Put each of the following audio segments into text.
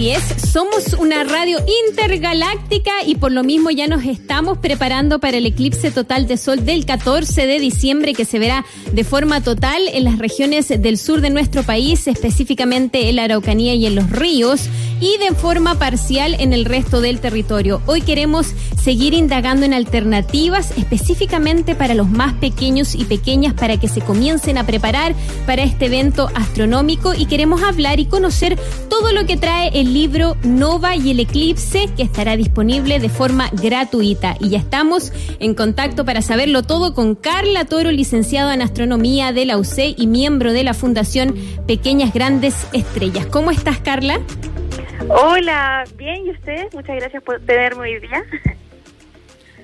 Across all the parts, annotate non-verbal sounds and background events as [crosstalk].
Somos una radio intergaláctica y por lo mismo ya nos estamos preparando para el eclipse total de sol del 14 de diciembre que se verá de forma total en las regiones del sur de nuestro país, específicamente en la Araucanía y en los ríos, y de forma parcial en el resto del territorio. Hoy queremos seguir indagando en alternativas específicamente para los más pequeños y pequeñas para que se comiencen a preparar para este evento astronómico y queremos hablar y conocer todo lo que trae el libro Nova y el Eclipse, que estará disponible de forma gratuita. Y ya estamos en contacto para saberlo todo con Carla Toro, licenciado en Astronomía de la UC y miembro de la Fundación Pequeñas Grandes Estrellas. ¿Cómo estás, Carla? Hola, bien, ¿y usted? Muchas gracias por tenerme hoy día.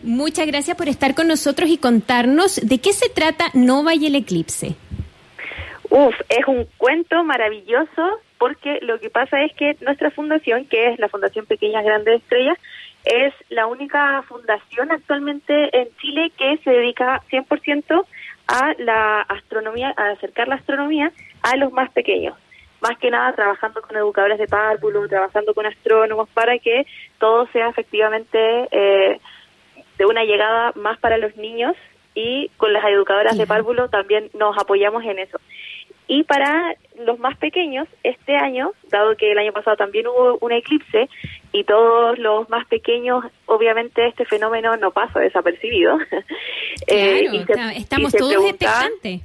Muchas gracias por estar con nosotros y contarnos de qué se trata Nova y el Eclipse. Uf, es un cuento maravilloso porque lo que pasa es que nuestra fundación, que es la Fundación Pequeñas Grandes Estrellas, es la única fundación actualmente en Chile que se dedica 100% a la astronomía, a acercar la astronomía a los más pequeños. Más que nada trabajando con educadores de párvulo, trabajando con astrónomos para que todo sea efectivamente eh, de una llegada más para los niños y con las educadoras de párvulo también nos apoyamos en eso. Y para los más pequeños, este año, dado que el año pasado también hubo un eclipse y todos los más pequeños, obviamente este fenómeno no pasa desapercibido. [laughs] Eh, estamos todos expectantes.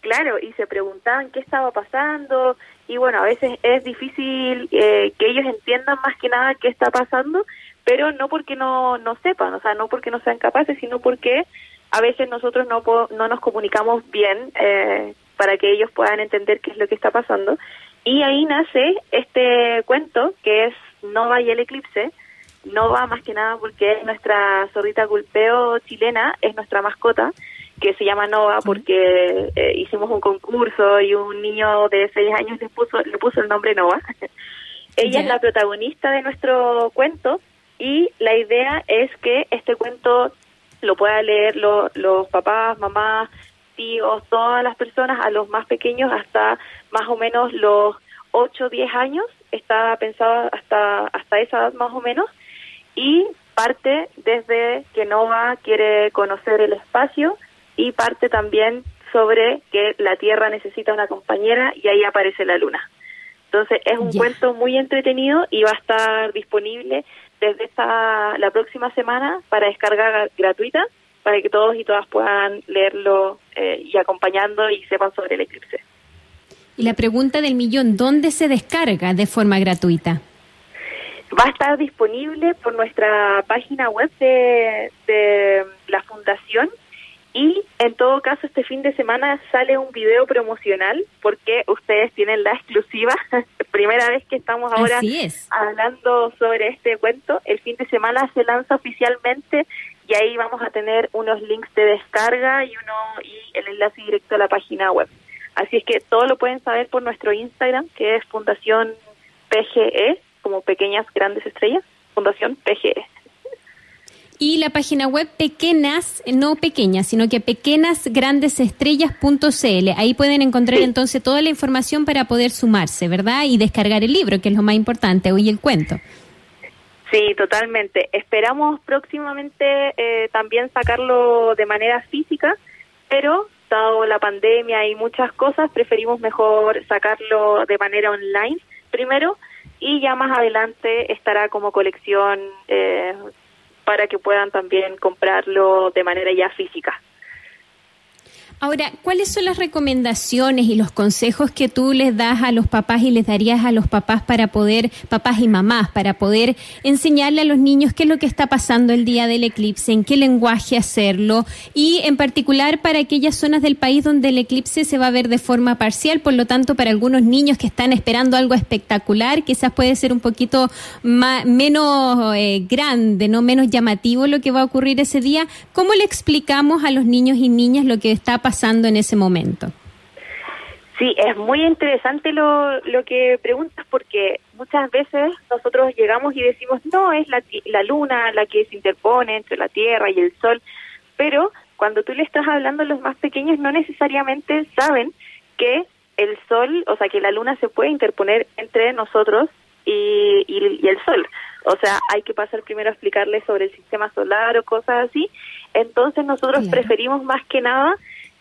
Claro, y se preguntaban qué estaba pasando y bueno, a veces es difícil eh, que ellos entiendan más que nada qué está pasando, pero no porque no, no sepan, o sea, no porque no sean capaces, sino porque a veces nosotros no, no nos comunicamos bien eh, para que ellos puedan entender qué es lo que está pasando. Y ahí nace este cuento que es Nova y el eclipse. Nova más que nada porque es nuestra zorrita culpeo chilena, es nuestra mascota, que se llama Nova porque eh, hicimos un concurso y un niño de seis años le puso, le puso el nombre Nova. [laughs] Ella es la protagonista de nuestro cuento y la idea es que este cuento lo puedan leer los papás, mamás, tíos, todas las personas, a los más pequeños hasta más o menos los 8 o 10 años, está pensado hasta, hasta esa edad más o menos, y parte desde que Nova quiere conocer el espacio y parte también sobre que la Tierra necesita una compañera y ahí aparece la Luna. Entonces es un cuento muy entretenido y va a estar disponible desde esta, la próxima semana para descarga gratuita para que todos y todas puedan leerlo eh, y acompañando y sepan sobre el eclipse. Y la pregunta del millón, ¿dónde se descarga de forma gratuita? Va a estar disponible por nuestra página web de, de la fundación y en todo caso este fin de semana sale un video promocional porque ustedes tienen la exclusiva. [laughs] Primera vez que estamos ahora hablando sobre este cuento. El fin de semana se lanza oficialmente y ahí vamos a tener unos links de descarga y uno y enlace directo a la página web. Así es que todo lo pueden saber por nuestro Instagram, que es Fundación PGE, como Pequeñas Grandes Estrellas, Fundación PGE. Y la página web pequeñas, no pequeñas, sino que pequeñasgrandesestrellas.cl. Ahí pueden encontrar entonces toda la información para poder sumarse, ¿verdad? Y descargar el libro, que es lo más importante, hoy el cuento. Sí, totalmente. Esperamos próximamente eh, también sacarlo de manera física, pero la pandemia y muchas cosas, preferimos mejor sacarlo de manera online primero y ya más adelante estará como colección eh, para que puedan también comprarlo de manera ya física. Ahora, ¿cuáles son las recomendaciones y los consejos que tú les das a los papás y les darías a los papás para poder, papás y mamás, para poder enseñarle a los niños qué es lo que está pasando el día del eclipse, en qué lenguaje hacerlo y en particular para aquellas zonas del país donde el eclipse se va a ver de forma parcial, por lo tanto para algunos niños que están esperando algo espectacular, quizás puede ser un poquito más, menos eh, grande, no menos llamativo lo que va a ocurrir ese día, ¿cómo le explicamos a los niños y niñas lo que está pasando pasando en ese momento? Sí, es muy interesante lo, lo que preguntas porque muchas veces nosotros llegamos y decimos, no, es la, la luna la que se interpone entre la Tierra y el Sol, pero cuando tú le estás hablando a los más pequeños no necesariamente saben que el Sol, o sea, que la luna se puede interponer entre nosotros y, y, el sol. O sea, hay que pasar primero a explicarles sobre el sistema solar o cosas así. Entonces nosotros preferimos más que nada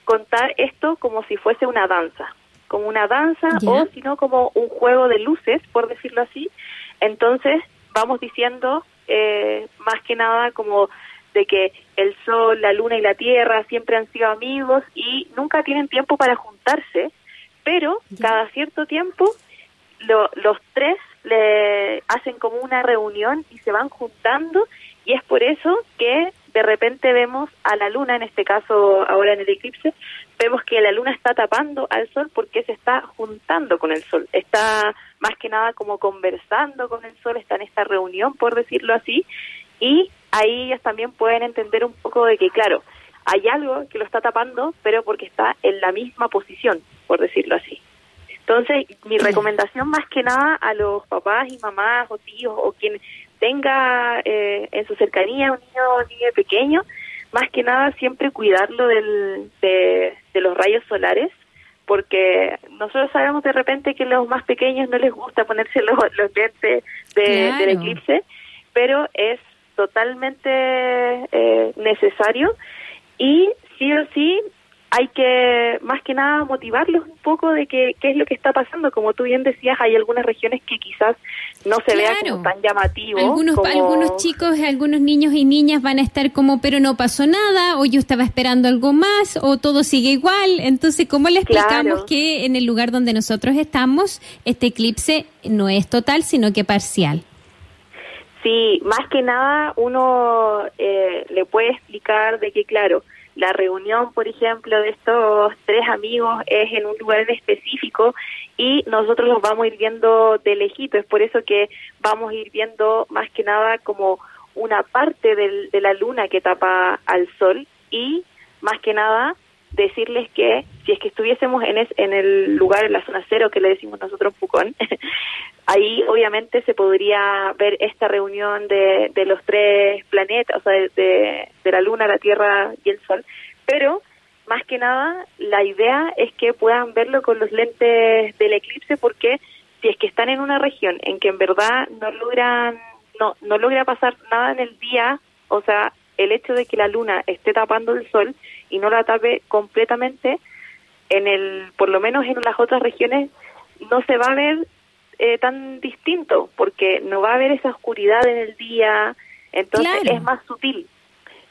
contar esto como si fuese una danza, como una danza o si no como un juego de luces, por decirlo así. Entonces vamos diciendo eh, más que nada como de que el sol, la luna y la tierra siempre han sido amigos y nunca tienen tiempo para juntarse, pero cada cierto tiempo los tres le hacen como una reunión y se van juntando y es por eso que de repente vemos a la luna, en este caso ahora en el eclipse, vemos que la luna está tapando al sol porque se está juntando con el sol, está más que nada como conversando con el sol, está en esta reunión, por decirlo así, y ahí ellas también pueden entender un poco de que, claro, hay algo que lo está tapando, pero porque está en la misma posición, por decirlo así. Entonces, mi recomendación más que nada a los papás y mamás o tíos o quien tenga eh, en su cercanía un niño o niño pequeño, más que nada siempre cuidarlo del, de, los rayos solares, porque nosotros sabemos de repente que a los más pequeños no les gusta ponerse [laughs] los, los lentes del eclipse, pero es totalmente eh, necesario y sí o sí hay que más que nada motivarlos un poco de que qué es lo que está pasando. Como tú bien decías, hay algunas regiones que quizás no se vean como tan llamativo. Algunos, algunos chicos, algunos niños y niñas van a estar como, pero no pasó nada, o yo estaba esperando algo más, o todo sigue igual. Entonces, ¿cómo le explicamos que en el lugar donde nosotros estamos, este eclipse no es total, sino que parcial? Sí, más que nada uno eh, le puede explicar de que, claro, la reunión, por ejemplo, de estos tres amigos es en un lugar en específico y nosotros los vamos a ir viendo de lejito. Es por eso que vamos a ir viendo más que nada como una parte de la luna que tapa al sol y más que nada decirles que si es que estuviésemos en, en el lugar, en la zona cero que le decimos nosotros Pucón, [laughs] ahí obviamente se podría ver esta reunión de, de los tres planetas, o sea, de, de, la Luna, la Tierra y el Sol, pero más que nada la idea es que puedan verlo con los lentes del eclipse porque si es que están en una región en que en verdad no logran, no, no logra pasar nada en el día, o sea, el hecho de que la luna esté tapando el sol y no la tape completamente, en el, por lo menos en las otras regiones, no se va a ver eh, tan distinto, porque no va a haber esa oscuridad en el día, entonces es más sutil.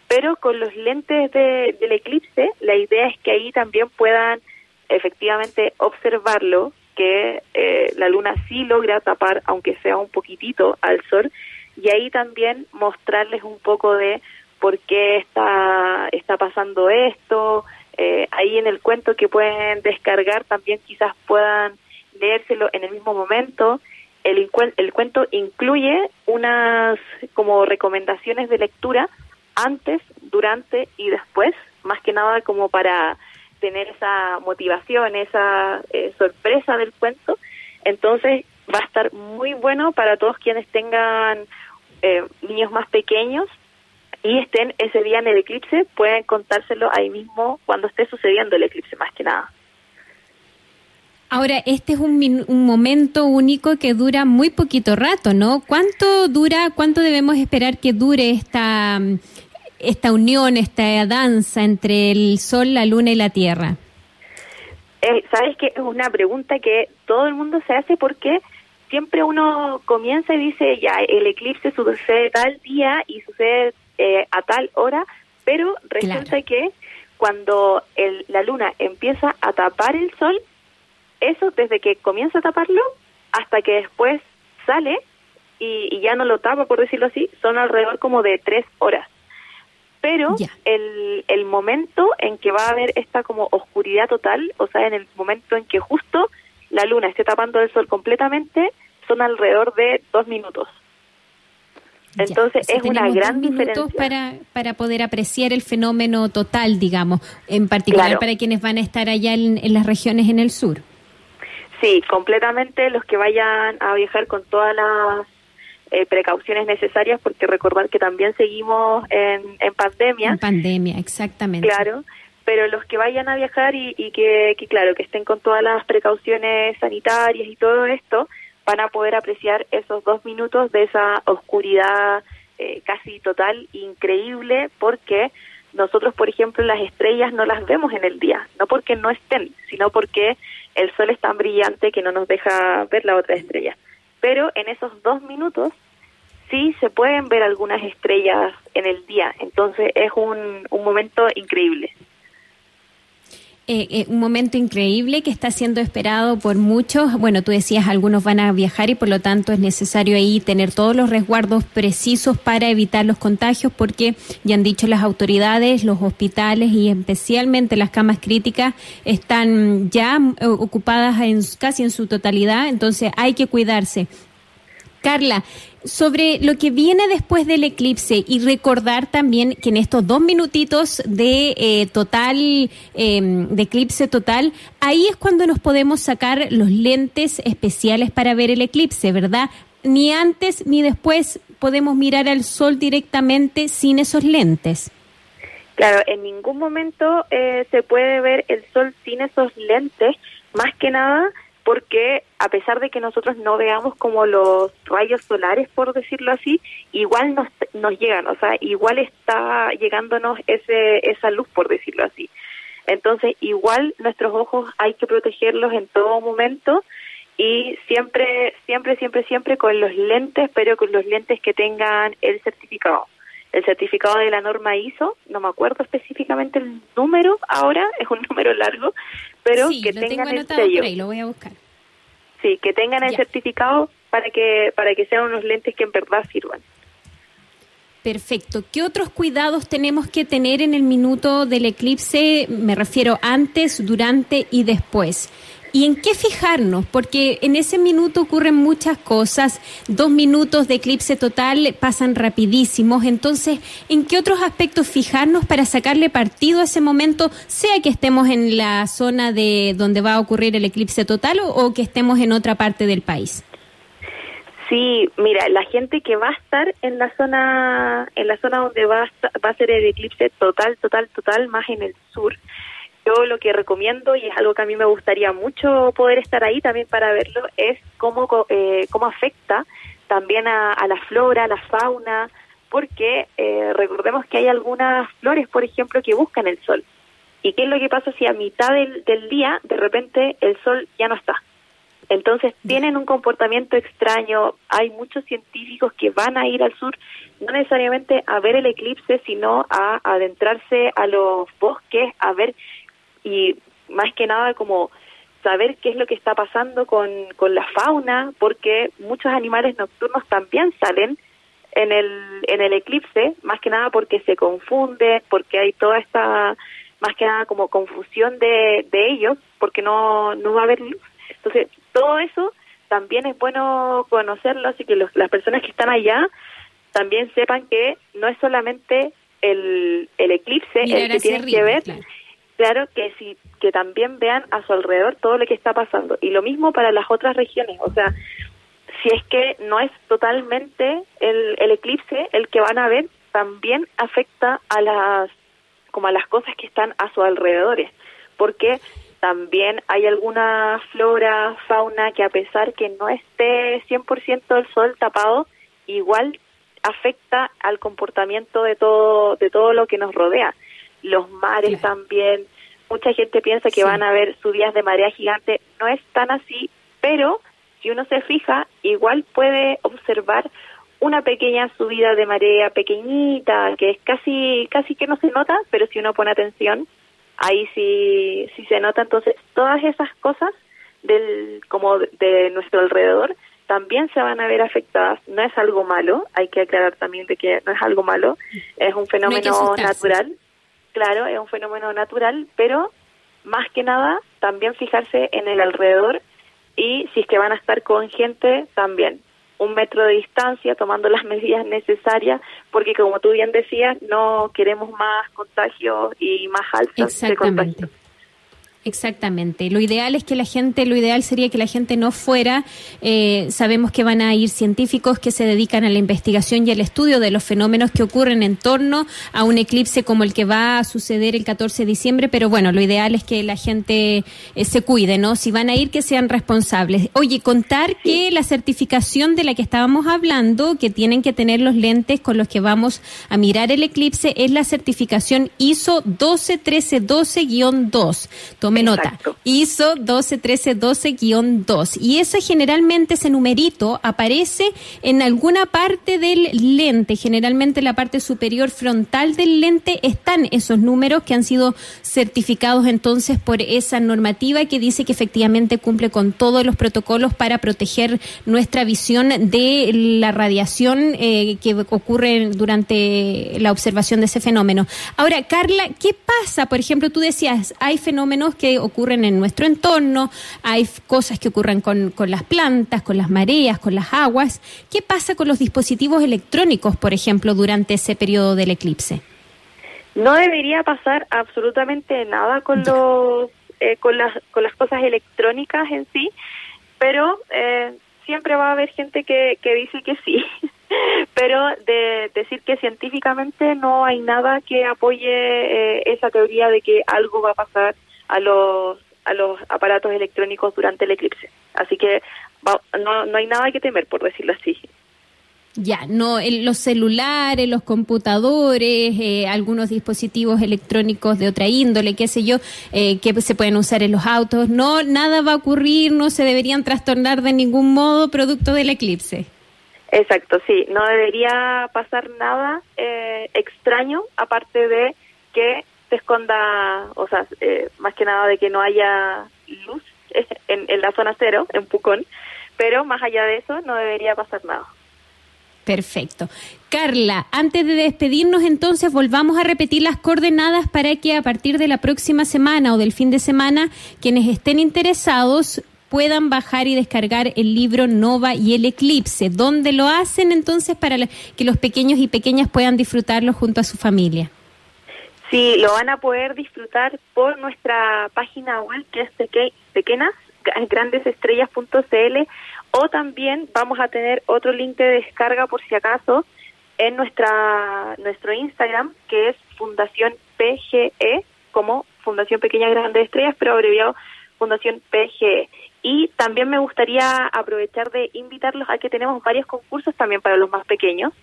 Pero con los lentes de, del eclipse, la idea es que ahí también puedan efectivamente observarlo, que eh, la luna sí logra tapar, aunque sea un poquitito, al sol, y ahí también mostrarles un poco de por qué está, está pasando esto. Eh, ahí en el cuento que pueden descargar también quizás puedan leérselo en el mismo momento. El, el cuento incluye unas como recomendaciones de lectura antes, durante y después, más que nada como para tener esa motivación, esa eh, sorpresa del cuento. Entonces va a estar muy bueno para todos quienes tengan eh, niños más pequeños y estén ese día en el eclipse, pueden contárselo ahí mismo cuando esté sucediendo el eclipse, más que nada. Ahora, este es un, un, momento único que dura muy poquito rato, ¿no? ¿Cuánto dura, cuánto debemos esperar que dure esta, esta unión, esta danza entre el Sol, la Luna y la Tierra? Eh, Sabes que es una pregunta que todo el mundo se hace porque siempre uno comienza y dice, ya, el eclipse sucede tal día y sucede eh, a tal hora, pero resulta que cuando el, la luna empieza a tapar el sol, eso desde que comienza a taparlo hasta que después sale y, ya no lo tapa, por decirlo así, son alrededor como de tres horas. Pero el, el momento en que va a haber esta como oscuridad total, o sea, en el momento en que justo la luna esté tapando el sol completamente, son alrededor de dos minutos. Entonces es una gran diferencia. Para, para poder apreciar el fenómeno total, digamos, en particular para quienes van a estar allá en, las regiones en el sur. Sí, completamente los que vayan a viajar con todas las eh, precauciones necesarias, porque recordar que también seguimos en, en pandemia. En pandemia, exactamente. Claro, pero los que vayan a viajar y, que, que, claro, que estén con todas las precauciones sanitarias y todo esto, van a poder apreciar esos dos minutos de esa oscuridad eh, casi total, increíble, porque nosotros, por ejemplo, las estrellas no las vemos en el día, no porque no estén, sino porque el sol es tan brillante que no nos deja ver la otra estrella. Pero en esos dos minutos sí se pueden ver algunas estrellas en el día, entonces es un, un momento increíble. Eh, eh, un momento increíble que está siendo esperado por muchos. Bueno, tú decías, algunos van a viajar y por lo tanto es necesario ahí tener todos los resguardos precisos para evitar los contagios porque ya han dicho las autoridades, los hospitales y especialmente las camas críticas están ya eh, ocupadas en, casi en su totalidad, entonces hay que cuidarse. Carla, sobre lo que viene después del eclipse y recordar también que en estos dos minutitos de eh, total, em, de eclipse total, ahí es cuando nos podemos sacar los lentes especiales para ver el eclipse, ¿verdad? Ni antes ni después podemos mirar al sol directamente sin esos lentes. Claro, en ningún momento eh, se puede ver el sol sin esos lentes, más que nada porque a pesar de que nosotros no veamos como los rayos solares, por decirlo así, igual nos, nos llegan, o sea, igual está llegándonos ese, esa luz, por decirlo así. Entonces, igual nuestros ojos hay que protegerlos en todo momento y siempre, siempre, siempre, siempre con los lentes, pero con los lentes que tengan el certificado. El certificado de la norma ISO, no me acuerdo específicamente el número ahora, [laughs] es un número largo, pero que tengan el sello. lo voy a buscar. Sí, que tengan el certificado para que para que sean unos lentes que en verdad sirvan. Perfecto. ¿Qué otros cuidados tenemos que tener en el minuto del eclipse? Me refiero antes, durante y después. ¿Y en qué fijarnos? Porque en ese minuto ocurren muchas cosas. Dos minutos de eclipse total pasan rapidísimos. Entonces, ¿en qué otros aspectos fijarnos para sacarle partido a ese momento, sea que estemos en la zona de donde va a ocurrir el eclipse total o, que estemos en otra parte del país? Sí, mira, la gente que va a estar en la zona, en la zona donde va va a ser el eclipse total, total, total, más en el sur, yo lo que recomiendo, y es algo que a mí me gustaría mucho poder estar ahí también para verlo, es cómo, eh, cómo afecta también a, la flora, a la fauna, porque eh, recordemos que hay algunas flores, por ejemplo, que buscan el sol. ¿Y qué es lo que pasa si a mitad del, del día, de repente, el sol ya no está? Entonces tienen un comportamiento extraño. Hay muchos científicos que van a ir al sur, no necesariamente a ver el eclipse, sino a adentrarse a los bosques, a ver y más que nada como saber qué es lo que está pasando con, con la fauna, porque muchos animales nocturnos también salen en el, en el eclipse, más que nada porque se confunden, porque hay toda esta, más que nada como confusión de, de ellos, porque no, no va a haber luz. Entonces, todo eso también es bueno conocerlo, así que las personas que están allá también sepan que no es solamente el, el eclipse el que tienen que ver, claro que sí, que también vean a su alrededor todo lo que está pasando. Y lo mismo para las otras regiones, o sea, si es que no es totalmente el, el eclipse el que van a ver, también afecta a las como a las cosas que están a sus alrededores, porque también hay alguna flora, fauna que a pesar que no esté 100% el sol tapado, igual afecta al comportamiento de todo de todo lo que nos rodea los mares también. Mucha gente piensa que van a haber subidas de marea gigante, no es tan así, pero si uno se fija, igual puede observar una pequeña subida de marea pequeñita, que es casi casi que no se nota, pero si uno pone atención, ahí sí sí se nota. Entonces, todas esas cosas del como de nuestro alrededor también se van a ver afectadas. No es algo malo, hay que aclarar también de que no es algo malo, es un fenómeno natural claro, es un fenómeno natural, pero más que nada también fijarse en el alrededor y si es que van a estar con gente también un metro de distancia, tomando las [laughs] medidas necesarias, porque como tú bien decías, no queremos más contagios y más altos de contagio. Exactamente. Lo ideal es que la gente, lo ideal sería que la gente no fuera. Eh, sabemos que van a ir científicos que se dedican a la investigación y al estudio de los fenómenos que ocurren en torno a un eclipse como el que va a suceder el 14 de diciembre. Pero bueno, lo ideal es que la gente eh, se cuide, ¿no? Si van a ir, que sean responsables. Oye, contar que la certificación de la que estábamos hablando, que tienen que tener los lentes con los que vamos a mirar el eclipse, es la certificación ISO 121312-2 me nota. ISO 121312-2. Y ese generalmente, ese numerito, aparece en alguna parte del lente. Generalmente en la parte superior frontal del lente están esos números que han sido certificados entonces por esa normativa que dice que efectivamente cumple con todos los protocolos para proteger nuestra visión de la radiación eh, que ocurre durante la observación de ese fenómeno. Ahora, Carla, ¿qué pasa? Por ejemplo, tú decías, hay fenómenos que ocurren en nuestro entorno, hay cosas que ocurren con, con las plantas, con las mareas, con las aguas. ¿Qué pasa con los dispositivos electrónicos, por ejemplo, durante ese periodo del eclipse? No debería pasar absolutamente nada con los eh, con las con las cosas electrónicas en sí, pero eh, siempre va a haber gente que, que dice que sí. [laughs] pero de decir que científicamente no hay nada que apoye eh, esa teoría de que algo va a pasar a los, a los aparatos electrónicos durante el eclipse. Así que no, no hay nada que temer, por decirlo así. Ya, no, los celulares, los computadores, eh, algunos dispositivos electrónicos de otra índole, qué sé yo, eh, que se pueden usar en los autos, no, nada va a ocurrir, no se deberían trastornar de ningún modo producto del eclipse. Exacto, sí, no debería pasar nada eh, extraño, aparte de que esconda, o sea, eh, más que nada de que no haya luz [laughs] en, en la zona cero, en Pucón, pero más allá de eso no debería pasar nada. Perfecto. Carla, antes de despedirnos entonces, volvamos a repetir las coordenadas para que a partir de la próxima semana o del fin de semana, quienes estén interesados puedan bajar y descargar el libro Nova y el Eclipse. ¿Dónde lo hacen entonces para que los pequeños y pequeñas puedan disfrutarlo junto a su familia? Sí, lo van a poder disfrutar por nuestra página web que es pequeñas grandesestrellas.cl o también vamos a tener otro link de descarga por si acaso en nuestra nuestro Instagram que es Fundación PGE como Fundación Pequeñas Grandes Estrellas pero abreviado Fundación PGE y también me gustaría aprovechar de invitarlos a que tenemos varios concursos también para los más pequeños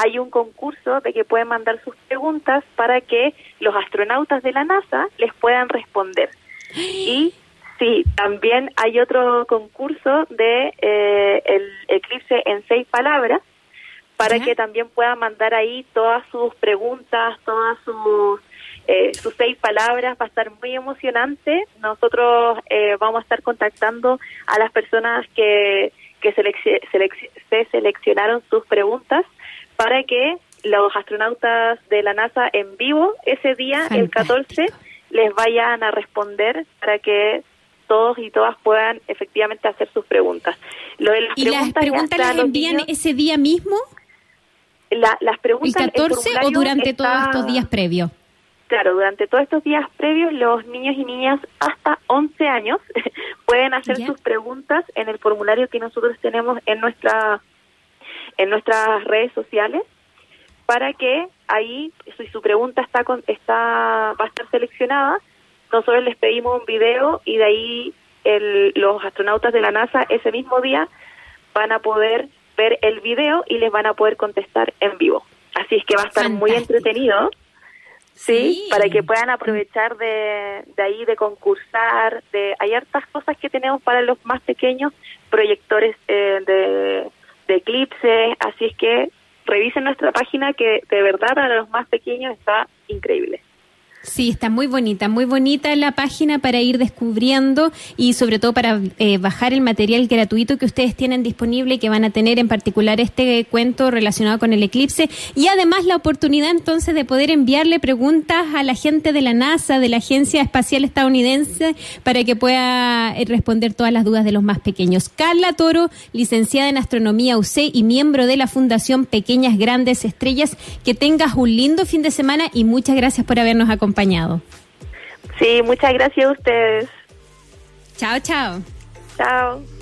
hay un concurso de que pueden mandar sus preguntas para que los astronautas de la NASA les puedan responder. [gasps] Y sí, también hay otro concurso de eh, el eclipse en seis palabras para que también puedan mandar ahí todas sus preguntas, todas sus eh, sus seis palabras, va a estar muy emocionante. Nosotros eh, vamos a estar contactando a las personas que, que se seleccionaron sus preguntas para que los astronautas de la NASA en vivo ese día, el 14, les vayan a responder para que todos y todas puedan efectivamente hacer sus preguntas. Lo de las ¿Y preguntas las preguntas las envían ese día mismo? las preguntas, ¿El 14 o durante todos estos días previos? Claro, durante todos estos días previos, los niños y niñas hasta 11 años [laughs] pueden hacer sus preguntas en el formulario que nosotros tenemos en nuestra en nuestras redes sociales para que ahí, si su pregunta está, está va a estar seleccionada, nosotros les pedimos un video y de ahí el, los astronautas de la NASA ese mismo día van a poder ver el video y les van a poder contestar en vivo. Así es que va a estar muy entretenido. ¿sí? Para que puedan aprovechar de, de ahí, de concursar, de hay hartas cosas que tenemos para los más pequeños, proyectores eh, de, de eclipses, así es que revisen nuestra página que de verdad para los más pequeños está increíble. Sí, está muy bonita, muy bonita la página para ir descubriendo y sobre todo para eh, bajar el material gratuito que ustedes tienen disponible y que van a tener en particular este cuento relacionado con el eclipse y además la oportunidad entonces de poder enviarle preguntas a la gente de la NASA, de la Agencia Espacial Estadounidense, para que pueda eh, responder todas las dudas de los más pequeños. Carla Toro, licenciada en Astronomía UC y miembro de la Fundación Pequeñas Grandes Estrellas, que tengas un lindo fin de semana y muchas gracias por habernos acompañado acompañado. Sí, muchas gracias a ustedes. Chao, chao. Chao.